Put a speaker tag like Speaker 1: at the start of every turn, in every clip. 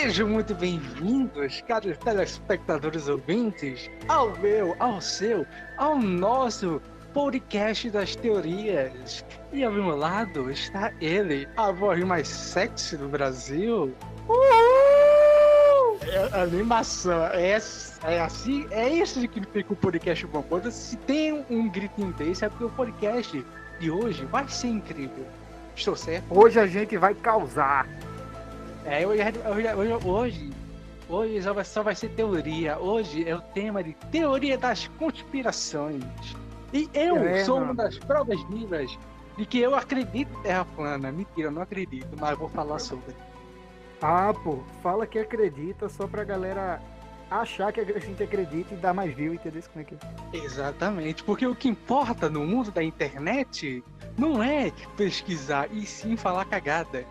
Speaker 1: Sejam muito bem-vindos, caros telespectadores ouvintes, ao meu, ao seu, ao nosso podcast das teorias. E ao meu lado está ele, a voz mais sexy do Brasil. Uhul! É, animação, é, é assim, é isso que fica o podcast bom. Quando se tem um gritinho desse, é porque o podcast de hoje vai ser incrível. Estou certo?
Speaker 2: Hoje a gente vai causar.
Speaker 1: É, hoje, hoje, hoje, hoje só, vai, só vai ser teoria. Hoje é o tema de teoria das conspirações. E eu é, sou mano. uma das provas vivas de que eu acredito em Terra plana. Mentira, eu não acredito, mas vou falar sobre.
Speaker 2: Ah, pô, fala que acredita só pra galera achar que a gente acredita e dar mais view, entendeu? Como é que
Speaker 1: é? Exatamente, porque o que importa no mundo da internet não é pesquisar e sim falar cagadas.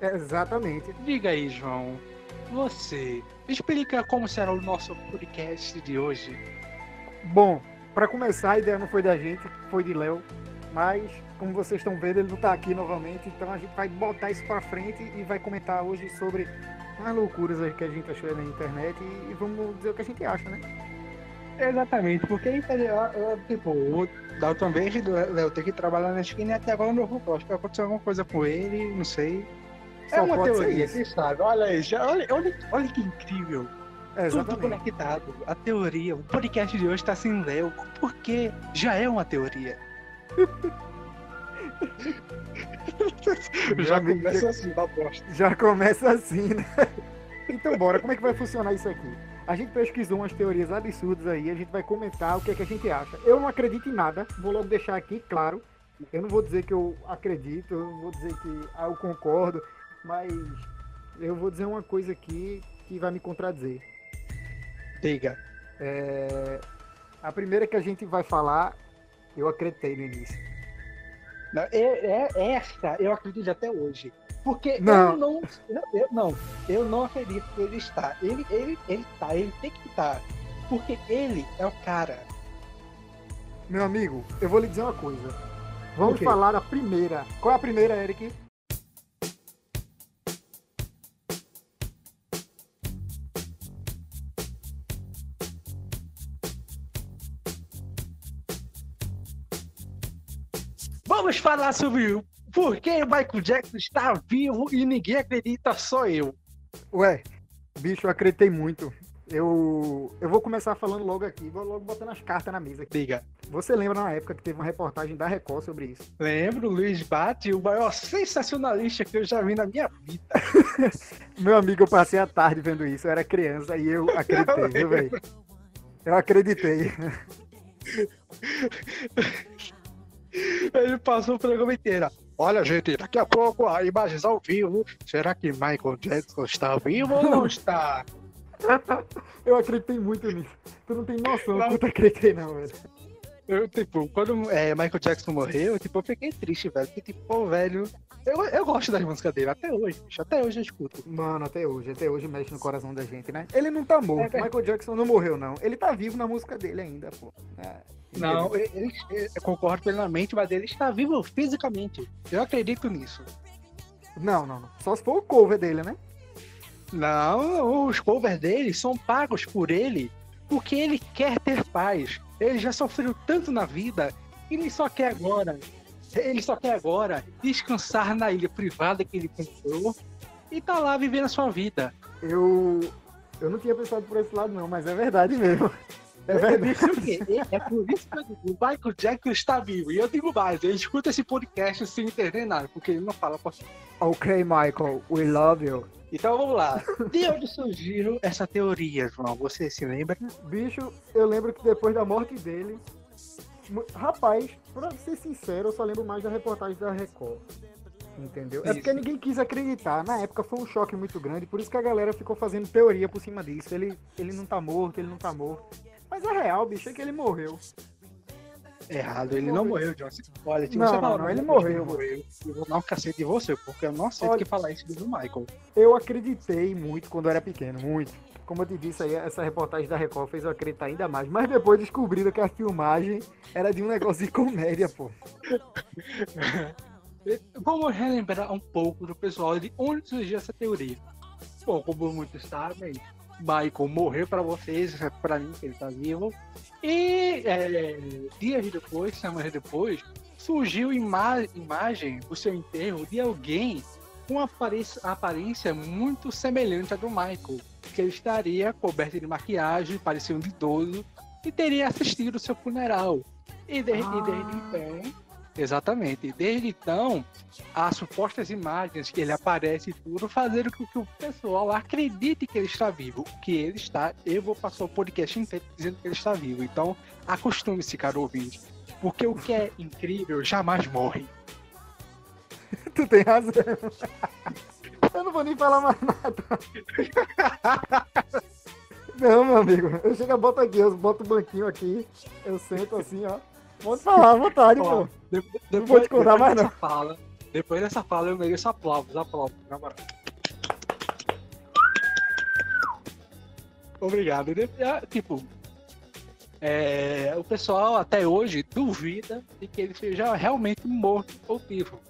Speaker 2: Exatamente.
Speaker 1: Diga aí, João. Você explica como será o nosso podcast de hoje.
Speaker 2: Bom, para começar, a ideia não foi da gente, foi de Léo. Mas, como vocês estão vendo, ele não está aqui novamente. Então a gente vai botar isso para frente e vai comentar hoje sobre as loucuras que a gente achou na internet e, vamos dizer o que a gente acha, né?
Speaker 1: Exatamente, porque tipo, da última vez o Léo tem que trabalhar na esquina e até agora não vou Acho que aconteceu alguma coisa com ele, não sei. É uma teoria, quem sabe? Olha aí, já, olha, olha, olha que incrível. É, Tudo conectado. A teoria. O podcast de hoje está sem Léo. Porque já é uma teoria.
Speaker 2: já começa assim, da bosta. Já começa assim, né? Então bora, como é que vai funcionar isso aqui? A gente pesquisou umas teorias absurdas aí, a gente vai comentar o que é que a gente acha. Eu não acredito em nada, vou logo deixar aqui claro. Eu não vou dizer que eu acredito, eu não vou dizer que ah, eu concordo. Mas eu vou dizer uma coisa aqui que vai me contradizer.
Speaker 1: Diga.
Speaker 2: É, a primeira que a gente vai falar, eu acreditei no início.
Speaker 1: Não, é, é, esta eu acredito até hoje. Porque não. eu não. Eu, não, eu não acredito que ele está. Ele, ele, ele está, ele tem que estar. Porque ele é o cara.
Speaker 2: Meu amigo, eu vou lhe dizer uma coisa. Vamos falar a primeira. Qual é a primeira, Eric?
Speaker 1: Falar sobre por que o Michael Jackson está vivo e ninguém acredita, só eu.
Speaker 2: Ué, bicho, eu acreditei muito. Eu, eu vou começar falando logo aqui, vou logo botando as cartas na mesa. Aqui.
Speaker 1: Diga.
Speaker 2: Você lembra na época que teve uma reportagem da Record sobre isso?
Speaker 1: Lembro, Luiz Bate, o maior sensacionalista que eu já vi na minha vida.
Speaker 2: Meu amigo, eu passei a tarde vendo isso, eu era criança e eu acreditei, viu, velho? Eu acreditei.
Speaker 1: Ele passou o programa inteiro. Olha, gente, daqui a pouco a imagens ao vivo. Será que Michael Jackson está vivo ou não está?
Speaker 2: Eu acreditei muito nisso. Tu não tem noção não. quanto acreditei, não, velho.
Speaker 1: Eu, tipo, quando é, Michael Jackson morreu, tipo, eu fiquei triste, velho. Porque, tipo, pô, velho. Eu, eu gosto das músicas dele, até hoje, bicho. Até hoje eu escuto.
Speaker 2: Mano, até hoje, até hoje mexe no coração da gente, né? Ele não tá morto. É, Michael Jackson não morreu, não. Ele tá vivo na música dele ainda, pô. É,
Speaker 1: não, ele, ele, eu concordo plenamente, mas ele está vivo fisicamente. Eu acredito nisso.
Speaker 2: Não, não, não. Só se for o cover dele, né?
Speaker 1: Não, os covers dele são pagos por ele porque ele quer ter paz. Ele já sofreu tanto na vida, ele só quer agora. Ele só quer agora descansar na ilha privada que ele comprou e tá lá vivendo a sua vida.
Speaker 2: Eu eu não tinha pensado por esse lado não, mas é verdade mesmo. É verdade.
Speaker 1: É por isso que o Michael Jackson está vivo. E eu digo mais, ele escuta esse podcast sem entender nada, porque ele não fala português.
Speaker 2: Ok, Michael, we love you.
Speaker 1: Então vamos lá. De onde surgiu essa teoria, João? Você se lembra?
Speaker 2: Bicho, eu lembro que depois da morte dele. Rapaz, pra ser sincero, eu só lembro mais da reportagem da Record. Entendeu? Isso. É porque ninguém quis acreditar. Na época foi um choque muito grande, por isso que a galera ficou fazendo teoria por cima disso. Ele, ele não tá morto, ele não tá morto. Mas é real, bicho, é que ele morreu.
Speaker 1: Errado, ele, não morreu, John.
Speaker 2: Olha, tipo, não, você não, não, ele morreu.
Speaker 1: morreu. Eu vou dar um cacete de você, porque eu não aceito Olha, que falar isso do Michael.
Speaker 2: Eu acreditei muito quando eu era pequeno, muito. Como eu te disse aí, essa reportagem da Record fez eu acreditar ainda mais. Mas depois descobriram que a filmagem era de um negócio de comédia, pô.
Speaker 1: Vamos relembrar um pouco do pessoal de onde surgiu essa teoria. Bom, como muitos sabem, Michael morreu para vocês, para mim que ele tá vivo. E é, dias depois, semanas depois, surgiu ima imagem do seu enterro de alguém com uma aparência muito semelhante à do Michael, que ele estaria coberto de maquiagem, parecia um idoso, e teria assistido o seu funeral. E desde, ah. desde então, exatamente, desde então, as supostas imagens que ele aparece e tudo fazeram com que o pessoal acredite que ele está vivo. Que ele está, eu vou passar o podcast inteiro dizendo que ele está vivo. Então, acostume-se, caro ouvinte. Porque o que é incrível jamais morre.
Speaker 2: tu tem razão. Eu não vou nem falar mais nada. Não, meu amigo. Eu chego, boto aqui, eu boto o banquinho aqui, eu sento assim, ó. Pode falar à vontade, pô.
Speaker 1: Depois, não vou te contar mais, não. Fala, depois dessa fala, eu mereço aplausos, aplausos, na moral. Obrigado. Ah, tipo, é, o pessoal até hoje duvida de que ele seja realmente morto ou vivo.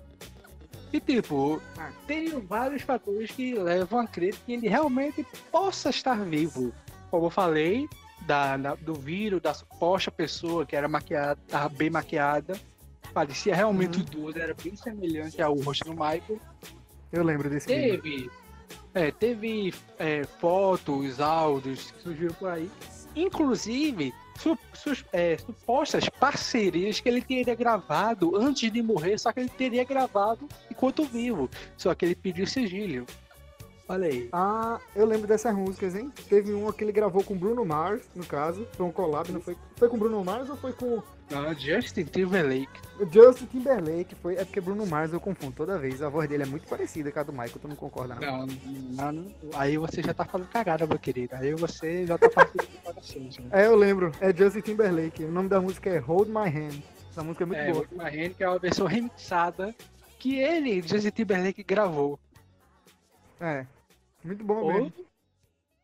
Speaker 1: E tipo, tem vários fatores que levam a crer que ele realmente possa estar vivo. Como eu falei, da, da, do vírus, da suposta pessoa que era maquiada, tava bem maquiada. Parecia realmente uhum. era bem semelhante ao rosto do Michael.
Speaker 2: Eu lembro desse
Speaker 1: Teve, é, teve é, fotos, áudios que surgiram por aí. Inclusive, su, su, é, supostas parcerias que ele teria gravado antes de morrer, só que ele teria gravado enquanto vivo. Só que ele pediu sigilo. Olha aí.
Speaker 2: Ah, eu lembro dessas músicas, hein? Teve uma que ele gravou com Bruno Mars, no caso. Foi um collab, não foi? Foi com Bruno Mars ou foi com.
Speaker 1: Não, Justin Timberlake.
Speaker 2: Justin Timberlake foi. É porque Bruno Mars eu confundo toda vez. A voz dele é muito parecida com a do Michael, tu não concorda,
Speaker 1: não? Não, não, aí você já tá falando cagada, meu querido. Aí você já tá.
Speaker 2: Né? É, eu lembro. É Justin Timberlake. O nome da música é Hold My Hand. Essa música é muito é, boa.
Speaker 1: Hold My Hand, que é uma versão remixada que ele, Justin Timberlake, gravou.
Speaker 2: É. Muito bom ou, mesmo.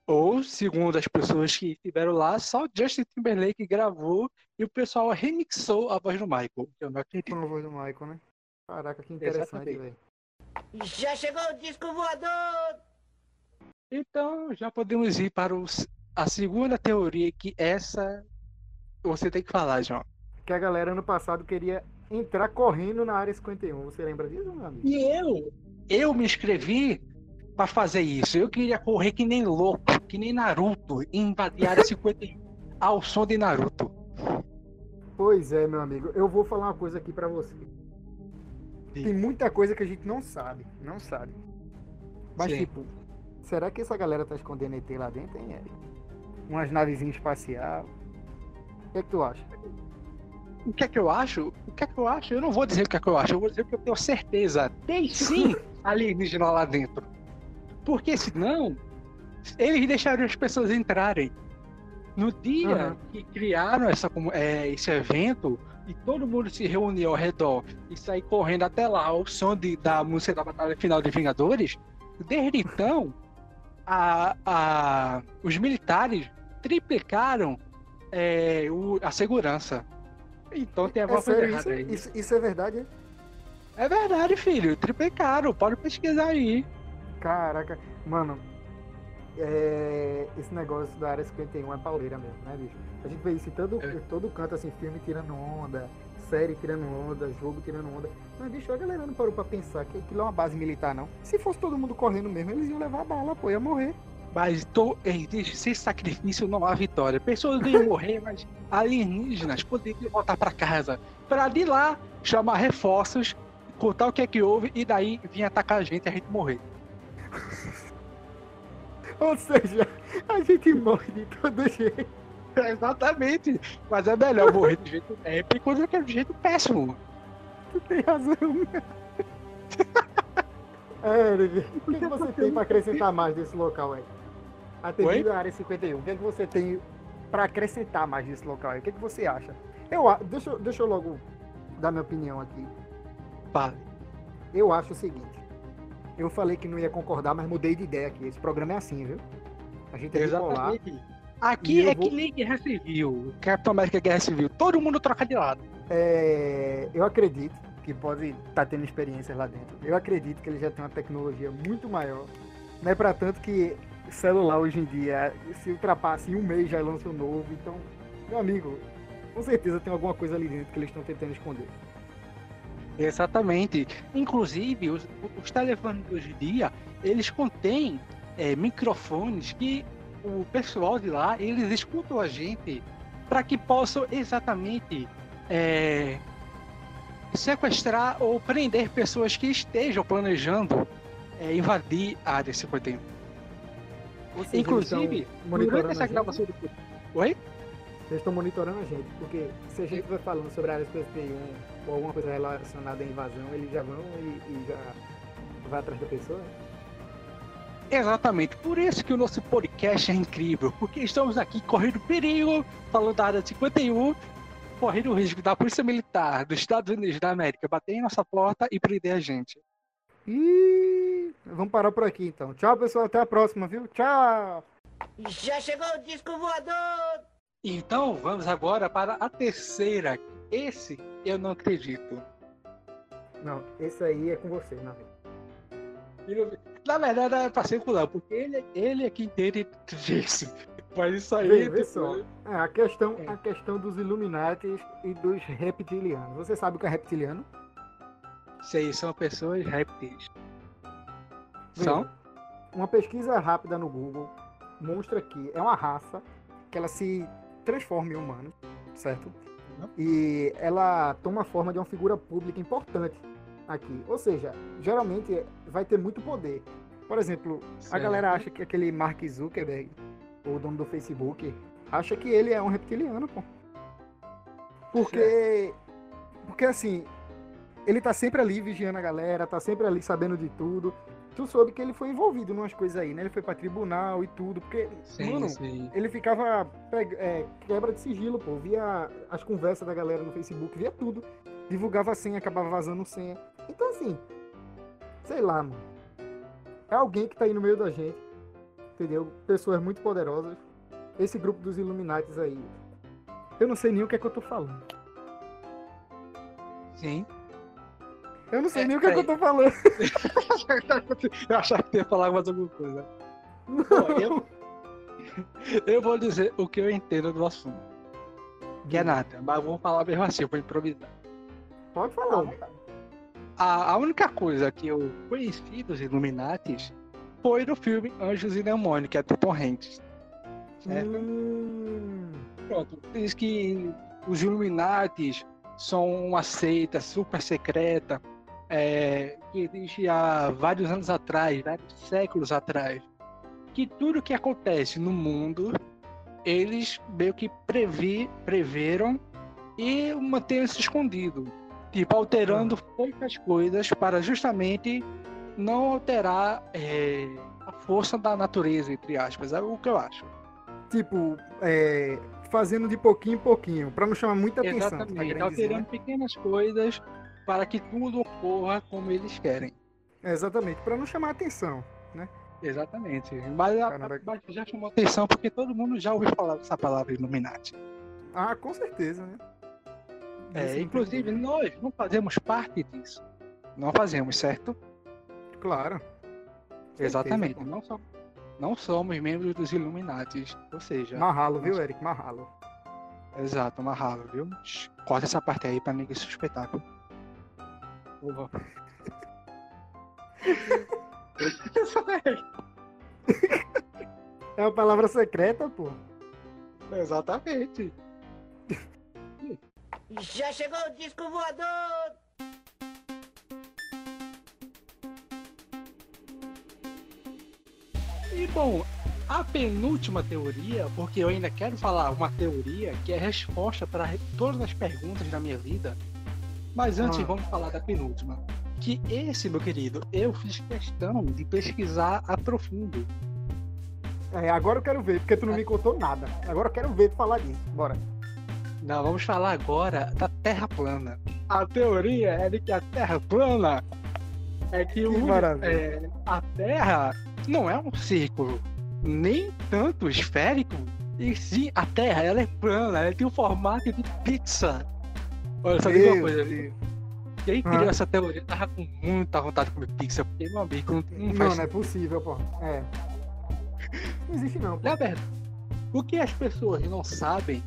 Speaker 1: Ou, segundo as pessoas que estiveram lá, só Justin Timberlake gravou e o pessoal remixou a voz do Michael. Eu não acredito.
Speaker 2: Com a voz do Michael, né? Caraca, que interessante, velho.
Speaker 3: Já chegou o disco voador!
Speaker 1: Então, já podemos ir para os, a segunda teoria que essa você tem que falar, João.
Speaker 2: Que a galera ano passado queria entrar correndo na área 51. Você lembra disso, meu amigo?
Speaker 1: E eu? Eu me inscrevi para fazer isso. Eu queria correr que nem louco, que nem Naruto, e invadir a área 51 ao som de Naruto.
Speaker 2: Pois é, meu amigo. Eu vou falar uma coisa aqui para você. Sim. Tem muita coisa que a gente não sabe, não sabe. Mas Sim. tipo, será que essa galera tá escondendo ET lá dentro, hein, Eric? Umas navezinhas espacial. O que é que tu acha?
Speaker 1: O que é que eu acho? O que é que eu acho? Eu não vou dizer o que é que eu acho, eu vou dizer que eu tenho certeza. Tem sim alienígena lá dentro. Porque senão, eles deixaram as pessoas entrarem. No dia uhum. que criaram essa, é, esse evento, e todo mundo se reuniu ao redor e sair correndo até lá ao som de, da música da Batalha Final de Vingadores, desde então, a, a, os militares triplicaram é, o, a segurança. Então tem alguma
Speaker 2: é errada aí. Isso, isso, é verdade?
Speaker 1: É verdade, filho. Triplicaram. Pode pesquisar aí.
Speaker 2: Caraca, mano, é, esse negócio da área 51 é pauleira mesmo, né, bicho? A gente vê isso em todo, é. todo canto, assim, filme tirando onda, série tirando onda, jogo tirando onda. Mas, bicho, a galera não parou pra pensar que aquilo é uma base militar, não. Se fosse todo mundo correndo mesmo, eles iam levar a bala, pô, ia morrer.
Speaker 1: Mas tô, sem sacrifício não há vitória. Pessoas iam morrer, mas alienígenas poderiam voltar para casa. Para de lá chamar reforços, contar o que é que houve e daí vir atacar a gente e a gente morrer.
Speaker 2: Ou seja, a gente morre de todo jeito.
Speaker 1: Exatamente. Mas é melhor morrer de jeito épico do que de jeito péssimo.
Speaker 2: Tu tem razão. é, o que, que você tem para acrescentar mais desse local aí? Atendido a área 51, o que, é que você tem para acrescentar mais desse local aí? O que, é que você acha? Eu, deixa, deixa eu logo dar minha opinião aqui.
Speaker 1: Fale.
Speaker 2: Eu acho o seguinte. Eu falei que não ia concordar, mas mudei de ideia aqui. Esse programa é assim, viu? A gente é Exatamente.
Speaker 1: bipolar. Aqui é vou... que nem Guerra Civil, Capitão América Guerra Civil. Todo mundo troca de lado.
Speaker 2: É... Eu acredito que pode estar tá tendo experiências lá dentro. Eu acredito que ele já tem uma tecnologia muito maior, Não é pra tanto que celular hoje em dia, se ultrapassa em um mês já lança um novo. Então, meu amigo, com certeza tem alguma coisa ali dentro que eles estão tentando esconder.
Speaker 1: Exatamente. Inclusive, os, os telefones de hoje em dia, eles contêm é, microfones que o pessoal de lá, eles escutam a gente para que possam exatamente é, sequestrar ou prender pessoas que estejam planejando é, invadir a área 51.
Speaker 2: Ou seja,
Speaker 1: Inclusive, durante essa gravação do. Oi?
Speaker 2: Eles estão monitorando a gente, porque se a gente vai falando sobre a área 51 ou alguma coisa relacionada à invasão, eles já vão e, e já vai atrás da pessoa.
Speaker 1: Exatamente. Por isso que o nosso podcast é incrível, porque estamos aqui correndo perigo, falando da área 51, correndo o risco da Polícia Militar dos Estados Unidos da América bater em nossa porta e prender a gente.
Speaker 2: E vamos parar por aqui então. Tchau, pessoal. Até a próxima, viu? Tchau!
Speaker 3: Já chegou o disco voador!
Speaker 1: Então vamos agora para a terceira. Esse eu não acredito.
Speaker 2: Não, esse aí é com você, não.
Speaker 1: Na verdade é pra circular, porque ele, ele é quem entende disso. Mas isso aí.
Speaker 2: Vê, vê
Speaker 1: tipo,
Speaker 2: só. É, a, questão,
Speaker 1: É.
Speaker 2: a questão dos Illuminatis e dos reptilianos. Você sabe o que é reptiliano?
Speaker 1: Sei, são pessoas répteis. São?
Speaker 2: Uma pesquisa rápida no Google mostra que é uma raça que ela se transforma em humano, certo?
Speaker 1: Uhum.
Speaker 2: E ela toma a forma de uma figura pública importante aqui. Ou seja, geralmente vai ter muito poder. Por exemplo, a
Speaker 1: Certo.
Speaker 2: galera acha que aquele Mark Zuckerberg, o dono do Facebook, acha que ele é um reptiliano, pô. Porque, porque assim, ele tá sempre ali vigiando a galera, tá sempre ali sabendo de tudo. Tu soube que ele foi envolvido em umas coisas aí, né? Ele foi pra tribunal e tudo, porque,
Speaker 1: Sim,
Speaker 2: mano,
Speaker 1: sim.
Speaker 2: ele ficava é, quebra de sigilo, pô. Via as conversas da galera no Facebook, via tudo. Divulgava senha, acabava vazando senha. Então, assim, sei lá, mano. É alguém que tá aí no meio da gente, entendeu? Pessoas muito poderosas. Esse grupo dos Illuminates aí. Eu não sei nem o que é que eu tô falando.
Speaker 1: Sim.
Speaker 2: Eu não sei
Speaker 1: É,
Speaker 2: nem o que é que eu tô falando.
Speaker 1: eu achava que ia falar mais alguma coisa. Bom, eu, eu vou dizer o que eu entendo do assunto. Que é nada, mas eu vou falar mesmo assim, vou improvisar.
Speaker 2: Pode falar.
Speaker 1: A, a única coisa que eu conheci dos Illuminatis foi no filme Anjos e Demônios, que é do Tom Hanks.
Speaker 2: Hum,
Speaker 1: Pronto, diz que os Illuminatis são uma seita super secreta é, que existe há vários anos atrás, vários séculos atrás. Que tudo que acontece no mundo, eles meio que previ, preveram e mantêm se escondido. Tipo, alterando poucas coisas para justamente não alterar é, a força da natureza, entre aspas. É o que eu acho.
Speaker 2: tipo, é, fazendo de pouquinho em pouquinho, pra não chamar muita atenção. tá
Speaker 1: Exatamente,
Speaker 2: querendo dizer,
Speaker 1: alterando pequenas coisas para que tudo ocorra como eles querem.
Speaker 2: né? Exatamente, pra não chamar atenção.
Speaker 1: Exatamente. Mas,
Speaker 2: Caramba.
Speaker 1: já chamou atenção porque todo mundo já ouviu falar dessa palavra Illuminati.
Speaker 2: Ah, com certeza, né?
Speaker 1: É,
Speaker 2: não
Speaker 1: inclusive, nós não fazemos parte disso. Não fazemos, certo?
Speaker 2: Claro.
Speaker 1: Exatamente. Não, so- não somos membros dos Illuminati. Ou seja,
Speaker 2: Marralo, viu, Eric? Marralo.
Speaker 1: exato, amarrado, viu? Corta essa parte aí pra ninguém suspeitar. viu? Porra.
Speaker 2: É uma palavra secreta, pô.
Speaker 1: Exatamente.
Speaker 3: Já chegou o disco voador!
Speaker 1: E bom, a penúltima teoria, porque eu ainda quero falar uma teoria que é resposta para todas as perguntas da minha vida. Mas antes
Speaker 2: Ah.
Speaker 1: vamos falar da penúltima. Que esse, meu querido, eu fiz questão de pesquisar a profundo.
Speaker 2: É, agora eu quero ver, porque tu não me contou nada. Agora eu quero ver tu falar disso. Bora.
Speaker 1: Não, vamos falar agora da Terra plana. A teoria é de que a Terra plana é que, o,
Speaker 2: maravilha.
Speaker 1: é, a Terra não é um círculo, nem tanto esférico. E sim, a Terra ela é plana, ela tem o formato de pizza. Olha, só digo uma coisa.
Speaker 2: Deus.
Speaker 1: Quem criou
Speaker 2: Ah.
Speaker 1: essa teoria tava com muita vontade de comer pizza, porque meu amigo não, não
Speaker 2: Não,
Speaker 1: faz
Speaker 2: não é possível, pô. É. Não existe não, pô.
Speaker 1: Na verdade, o que as pessoas não sabem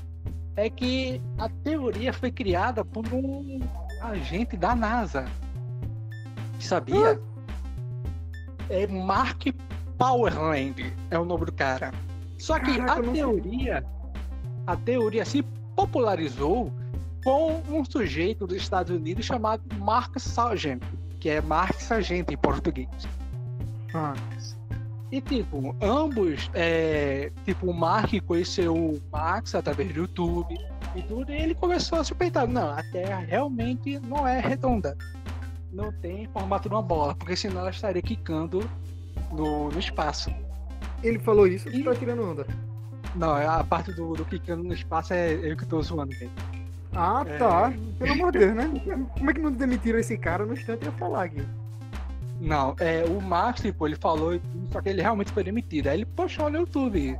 Speaker 1: é que a teoria foi criada por um agente da NASA. Sabia? É Mark Powerland, é o nome do cara. Só que
Speaker 2: Caraca,
Speaker 1: a teoria, a teoria se popularizou com um sujeito dos Estados Unidos chamado Mark Sargent, que é Mark Sargent em português.
Speaker 2: Ah,
Speaker 1: E tipo, ambos, é, tipo, o Mark conheceu o Max através do YouTube e tudo, e ele começou a suspeitar, não, a Terra realmente não é redonda. Não tem formato de uma bola, porque senão ela estaria quicando no, no espaço.
Speaker 2: ele falou isso e
Speaker 1: Ih.
Speaker 2: tá tirando onda.
Speaker 1: Não, a parte do, do quicando no espaço é eu que tô zoando, velho.
Speaker 2: Ah,
Speaker 1: É.
Speaker 2: tá. Pelo amor de Deus, né? Como é que não demitiram esse cara no instante eu ia falar aqui?
Speaker 1: Não, é, o Max, tipo, ele falou, e tudo, só que ele realmente foi demitido. Aí ele postou no YouTube.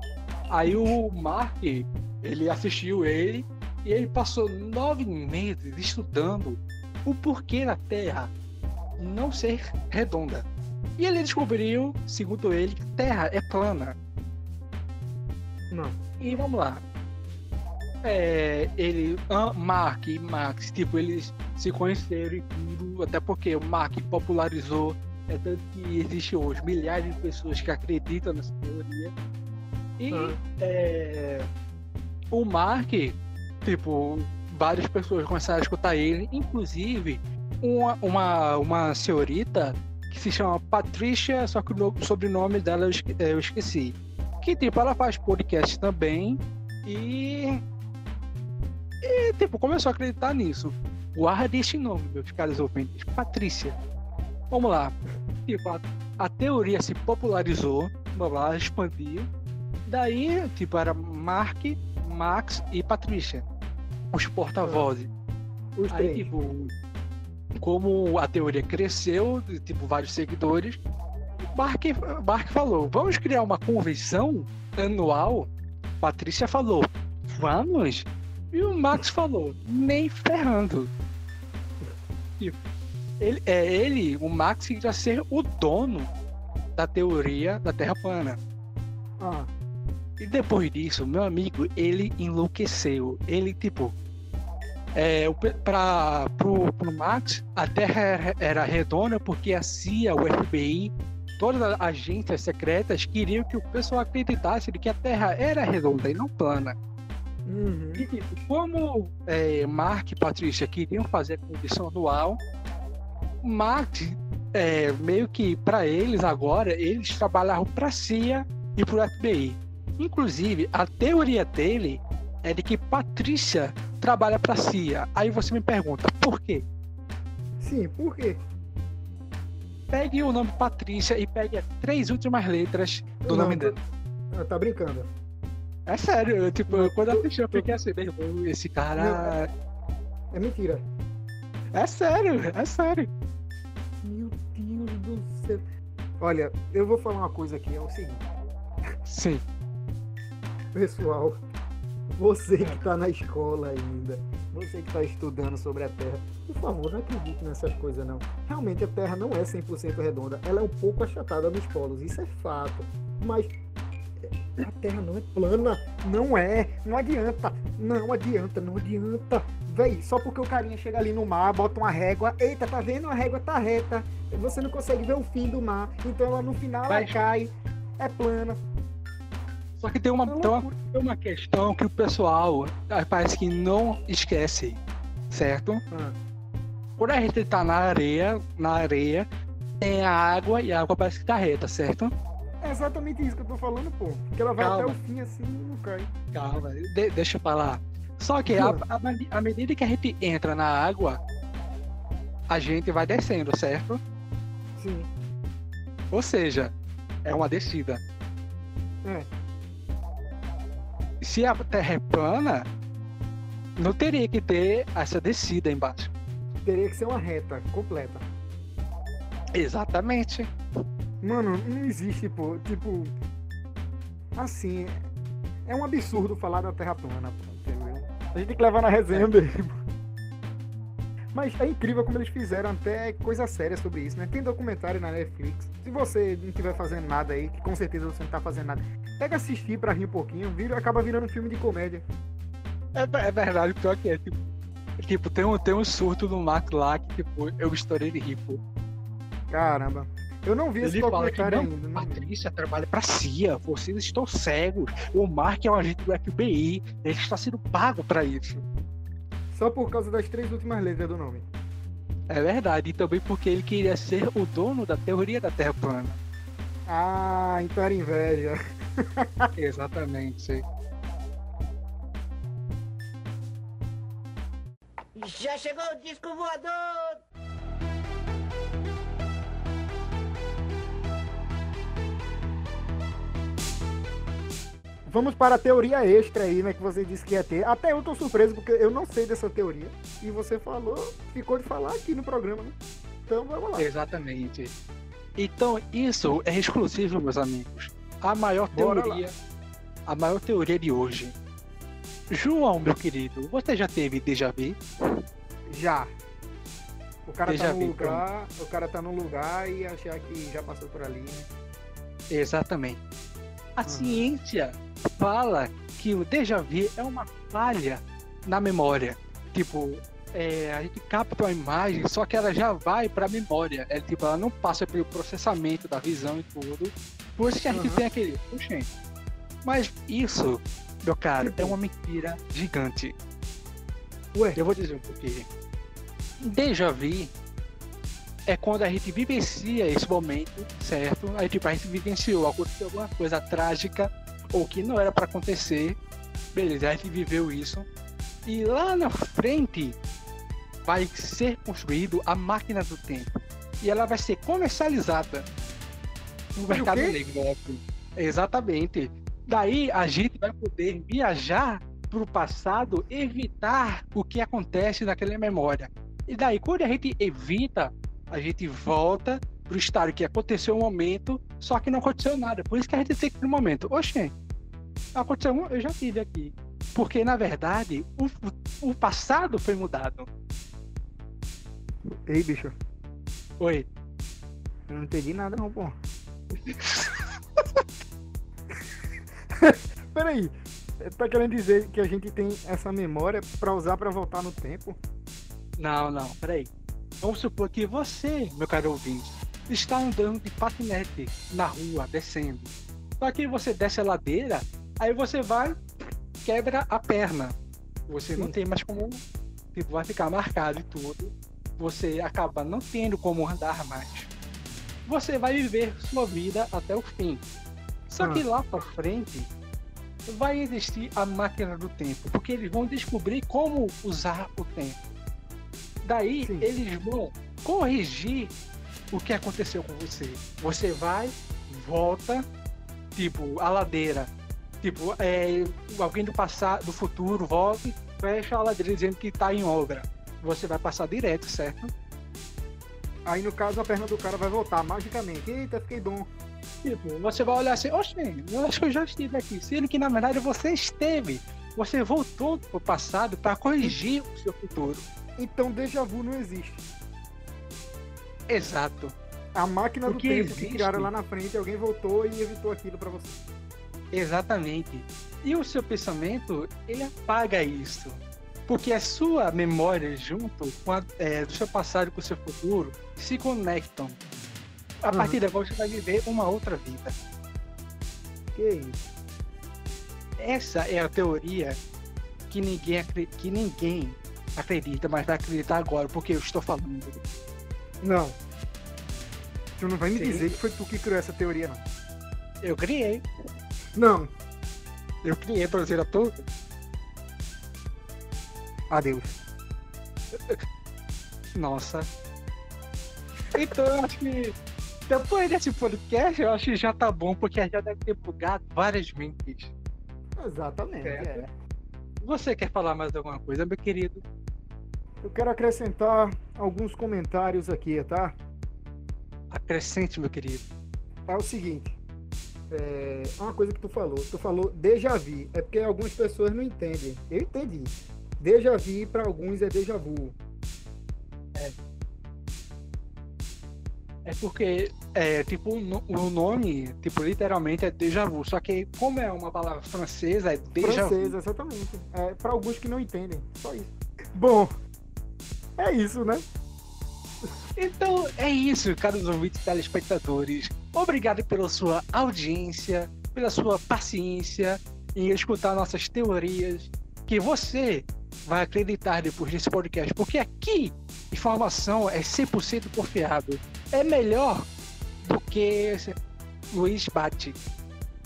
Speaker 1: Aí o Mark, ele assistiu ele e ele passou nove meses estudando o porquê da Terra não ser redonda. E ele descobriu, segundo ele, que a Terra é plana.
Speaker 2: Não.
Speaker 1: E vamos lá. É, ele, Mark e Max, tipo, eles se conheceram e tudo, até porque o Mark popularizou, é tanto que existe hoje milhares de pessoas que acreditam nessa teoria. E
Speaker 2: Ah.
Speaker 1: é, o Mark, tipo, várias pessoas começaram a escutar ele, inclusive uma, uma, uma senhorita que se chama Patrícia, só que o no- sobrenome dela eu esqueci. Que tipo, ela faz podcast também e. E tipo, começou a acreditar nisso. Guarde este nome, meus caros ouvintes. Patrícia. Vamos lá. Tipo, a, a teoria se popularizou, vamos lá, expandiu. Daí, tipo, era Mark, Max e Patrícia. Os porta-vozes.
Speaker 2: Os
Speaker 1: Aí,
Speaker 2: três.
Speaker 1: tipo, como a teoria cresceu, tipo, vários seguidores, Mark, Mark falou, vamos criar uma convenção anual? Patrícia falou, vamos? E o Max falou, nem ferrando. Tipo, ele, é ele, o Max, ia ser o dono da teoria da Terra plana.
Speaker 2: Ah,
Speaker 1: E depois disso, meu amigo, ele enlouqueceu. Ele, tipo, é, pra, pro, pro Max, a Terra era, era redonda porque a CIA, o FBI, todas as agências secretas queriam que o pessoal acreditasse de que a Terra era redonda e não plana.
Speaker 2: Uhum.
Speaker 1: E, tipo, como é, Mark e Patrícia queriam fazer a condição anual, Mark, é, meio que para eles agora, eles trabalhavam para CIA e para o FBI. Inclusive, a teoria dele é de que Patrícia trabalha para CIA. Aí você me pergunta, por quê?
Speaker 2: Sim, por quê?
Speaker 1: Pegue o nome Patrícia e pegue as três últimas letras do
Speaker 2: Não,
Speaker 1: nome dela.
Speaker 2: Ah, tá brincando.
Speaker 1: É sério, eu, tipo, quando eu assisti, eu fiquei assim, meu irmão, esse cara.
Speaker 2: É mentira.
Speaker 1: É sério, é sério.
Speaker 2: Meu Deus do céu. Olha, eu vou falar uma coisa aqui, é o seguinte.
Speaker 1: Sim.
Speaker 2: Pessoal, você que tá na escola ainda, você que tá estudando sobre a Terra, por favor, não acredite nessas coisas não. Realmente a Terra não é 100% redonda, ela é um pouco achatada nos polos, isso é fato. Mas é, a Terra não é plana, não é, não adianta, não adianta, não adianta. Véi, só porque o carinha chega ali no mar, bota uma régua, eita, tá vendo? A régua tá reta, você não consegue ver o fim do mar, então ela no final ela
Speaker 1: Mas-
Speaker 2: cai, é plana.
Speaker 1: Só que tem uma,
Speaker 2: É
Speaker 1: tem uma, tem uma questão que o pessoal ah, parece que não esquece, certo?
Speaker 2: Ah.
Speaker 1: Quando a gente tá na areia, na areia, tem a água e a água parece que tá reta, certo?
Speaker 2: É exatamente isso que eu tô falando, pô. Que ela vai
Speaker 1: Calma.
Speaker 2: até o fim assim e não cai.
Speaker 1: Calma, de- deixa eu falar. Só que a, a, a medida que a gente entra na água, a gente vai descendo, certo?
Speaker 2: Sim.
Speaker 1: Ou seja, é uma descida.
Speaker 2: É.
Speaker 1: Se a terra é plana, não teria que ter essa descida embaixo.
Speaker 2: Teria que ser uma reta completa.
Speaker 1: Exatamente.
Speaker 2: Mano, não existe, pô. Tipo. Assim. É um absurdo falar da Terra plana, pô, entendeu? A gente tem que levar na resenha mesmo. Mas é incrível como eles fizeram até coisa séria sobre isso, né? Tem documentário na Netflix. Se você não estiver fazendo nada aí, que com certeza você não tá fazendo nada, pega assistir pra rir um pouquinho, vira, acaba virando um filme de comédia.
Speaker 1: É, é verdade, pior que é. Tipo, tipo, tem, um, tem um surto no Mac lá que, tipo, eu estourei de rir, pô.
Speaker 2: Caramba. Eu não vi esse
Speaker 1: Ele fala que
Speaker 2: documentário
Speaker 1: não,
Speaker 2: ainda. Não.
Speaker 1: Patrícia trabalha pra CIA, vocês estão cegos. O Mark é um agente do FBI, ele está sendo pago pra isso.
Speaker 2: Só por causa das três últimas letras do nome.
Speaker 1: É verdade, e também porque ele queria ser o dono da teoria da Terra plana.
Speaker 2: Ah, então era inveja.
Speaker 1: Exatamente.
Speaker 3: Já chegou o disco voador!
Speaker 2: Vamos para a teoria extra aí, né? Que você disse que ia ter. Até eu tô surpreso, porque eu não sei dessa teoria. E você falou, ficou de falar aqui no programa, né? Então vamos lá.
Speaker 1: Exatamente. Então, isso é exclusivo, meus amigos. A maior
Speaker 2: Bora
Speaker 1: teoria. A maior teoria de hoje. João, meu querido, você já teve déjà vu?
Speaker 2: Já. O cara
Speaker 1: Déjà
Speaker 2: tá no lugar, o cara tá num lugar e achar que já passou por ali, né?
Speaker 1: Exatamente. A
Speaker 2: Uhum.
Speaker 1: ciência fala que o déjà vu é uma falha na memória. Tipo, é, a gente capta uma imagem, só que ela já vai para a memória. É, tipo, ela não passa pelo processamento da visão e tudo. Por isso que a gente
Speaker 2: Uhum.
Speaker 1: tem aquele. Puxa, mas isso, meu caro, é uma mentira gigante.
Speaker 2: Ué,
Speaker 1: Eu vou dizer um pouquinho. Déjà vu é quando a gente vivencia esse momento, certo? Aí tipo, a gente vivenciou, aconteceu alguma coisa trágica ou que não era para acontecer. Beleza, a gente viveu isso. E lá na frente vai ser construído a máquina do tempo. E ela vai ser comercializada no mercado negro. Exatamente. Daí a gente vai poder viajar para o passado, evitar o que acontece naquela memória. E daí, quando a gente evita, a gente volta para o estado que aconteceu um momento, só que não aconteceu nada. Por isso que a gente tem aquele momento. Oxê, aconteceu um, eu já tive aqui. Porque, na verdade, o, o passado foi mudado.
Speaker 2: ei, bicho,
Speaker 1: Oi.
Speaker 2: eu não entendi nada não, pô. Peraí, tá querendo dizer que a gente tem essa memória pra usar pra voltar no tempo?
Speaker 1: Não, não, peraí. Vamos supor que você, meu caro ouvinte, está andando de patinete na rua, descendo. Só que você desce a ladeira, aí você vai, quebra a perna. Você não
Speaker 2: Sim.
Speaker 1: tem mais como. Tipo, vai ficar marcado e tudo. Você acaba não tendo como andar mais. Você vai viver sua vida até o fim. Só
Speaker 2: Ah.
Speaker 1: que lá pra frente vai existir a máquina do tempo, porque eles vão descobrir como usar o tempo. Daí
Speaker 2: Sim.
Speaker 1: eles vão corrigir o que aconteceu com você. Você vai, volta, tipo, a ladeira. Tipo, é, alguém do passado, do futuro volta e fecha a ladeira dizendo que tá em obra. Você vai passar direto, certo?
Speaker 2: Aí no caso a perna do cara vai voltar magicamente. Eita, fiquei bom.
Speaker 1: Tipo, você vai olhar assim, oxe, eu acho que eu já estive aqui. Sendo que na verdade você esteve. Você voltou pro passado para corrigir o seu futuro.
Speaker 2: Então déjà vu não existe.
Speaker 1: Exato.
Speaker 2: A máquina do
Speaker 1: Porque
Speaker 2: tempo que
Speaker 1: existe.
Speaker 2: criaram lá na frente, alguém voltou e evitou aquilo pra você.
Speaker 1: Exatamente. E o seu pensamento, ele apaga isso. Porque a sua memória junto com a, é, do seu passado com o seu futuro se conectam. A
Speaker 2: Uhum.
Speaker 1: partir de agora você vai viver uma outra vida.
Speaker 2: Que isso?
Speaker 1: Essa é a teoria que ninguém, que ninguém acredita, mas vai acreditar agora, porque eu estou falando.
Speaker 2: Não. Tu não vai me
Speaker 1: Sim.
Speaker 2: dizer que foi tu que criou essa teoria, não.
Speaker 1: Eu criei.
Speaker 2: Não.
Speaker 1: Eu criei para dizer a todos.
Speaker 2: Adeus.
Speaker 1: Nossa. Então eu acho que depois desse podcast, eu acho que já tá bom, porque já deve ter bugado várias mentes.
Speaker 2: Exatamente. É.
Speaker 1: Você quer falar mais alguma coisa, meu querido?
Speaker 2: Eu quero acrescentar alguns comentários aqui, tá?
Speaker 1: Acrescente, meu querido.
Speaker 2: É o seguinte. É uma coisa que tu falou. Tu falou déjà vu. É porque algumas pessoas não entendem. Eu entendi. Déjà vu para alguns é déjà vu.
Speaker 1: É porque, é, tipo, o no- o nome, tipo, literalmente é déjà vu. Só que, como é uma palavra francesa, é déjà vu.
Speaker 2: exatamente. É, para alguns que não entendem, só isso. Bom, é isso, né?
Speaker 1: Então, é isso, caros ouvintes e telespectadores. Obrigado pela sua audiência, pela sua paciência em escutar nossas teorias, que você vai acreditar depois desse podcast, porque aqui informação é 100% confiável. É melhor do que Luiz Bate,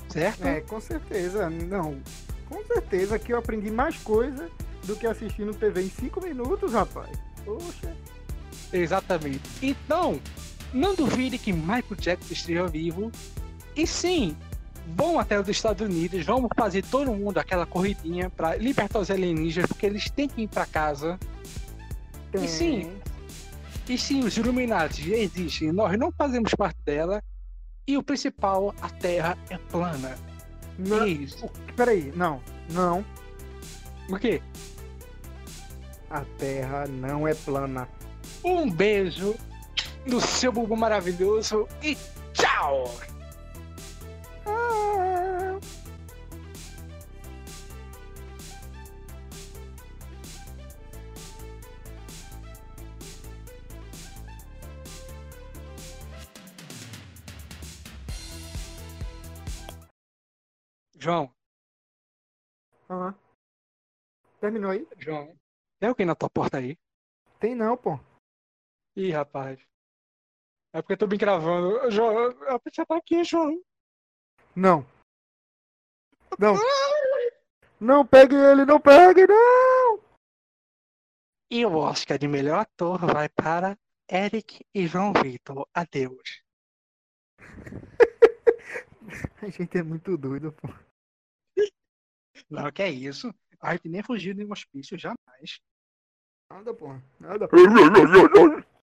Speaker 1: certo?
Speaker 2: É, com certeza. Não, com certeza que eu aprendi mais coisa do que assistindo TV em 5 minutos, rapaz. Poxa.
Speaker 1: Exatamente. Então, não duvide que Michael Jackson esteja vivo. E sim, vão até os Estados Unidos, vamos fazer todo mundo aquela corridinha para libertar os alienígenas, porque eles têm que ir para casa.
Speaker 2: Tem.
Speaker 1: E sim. E sim, os Illuminati existem, nós não fazemos parte dela. E o principal, a Terra é plana.
Speaker 2: Não,
Speaker 1: Isso.
Speaker 2: peraí, não, não.
Speaker 1: O quê?
Speaker 2: A Terra não é plana.
Speaker 1: Um beijo no seu bubu maravilhoso e tchau!
Speaker 2: Ah.
Speaker 1: João,
Speaker 2: Ah. Terminou aí?
Speaker 1: João, tem alguém na tua porta aí?
Speaker 2: Tem não, pô.
Speaker 1: Ih, rapaz. É porque eu tô me gravando. João, a pessoa tá aqui, João.
Speaker 2: Não. Não. Não pegue ele, não pegue, não!
Speaker 1: E o Oscar de melhor ator vai para Eric e João Vitor. Adeus.
Speaker 2: A gente é muito doido, pô.
Speaker 1: Não, que é isso. A gente nem fugiu de um hospício jamais.
Speaker 2: Nada, pô. Nada.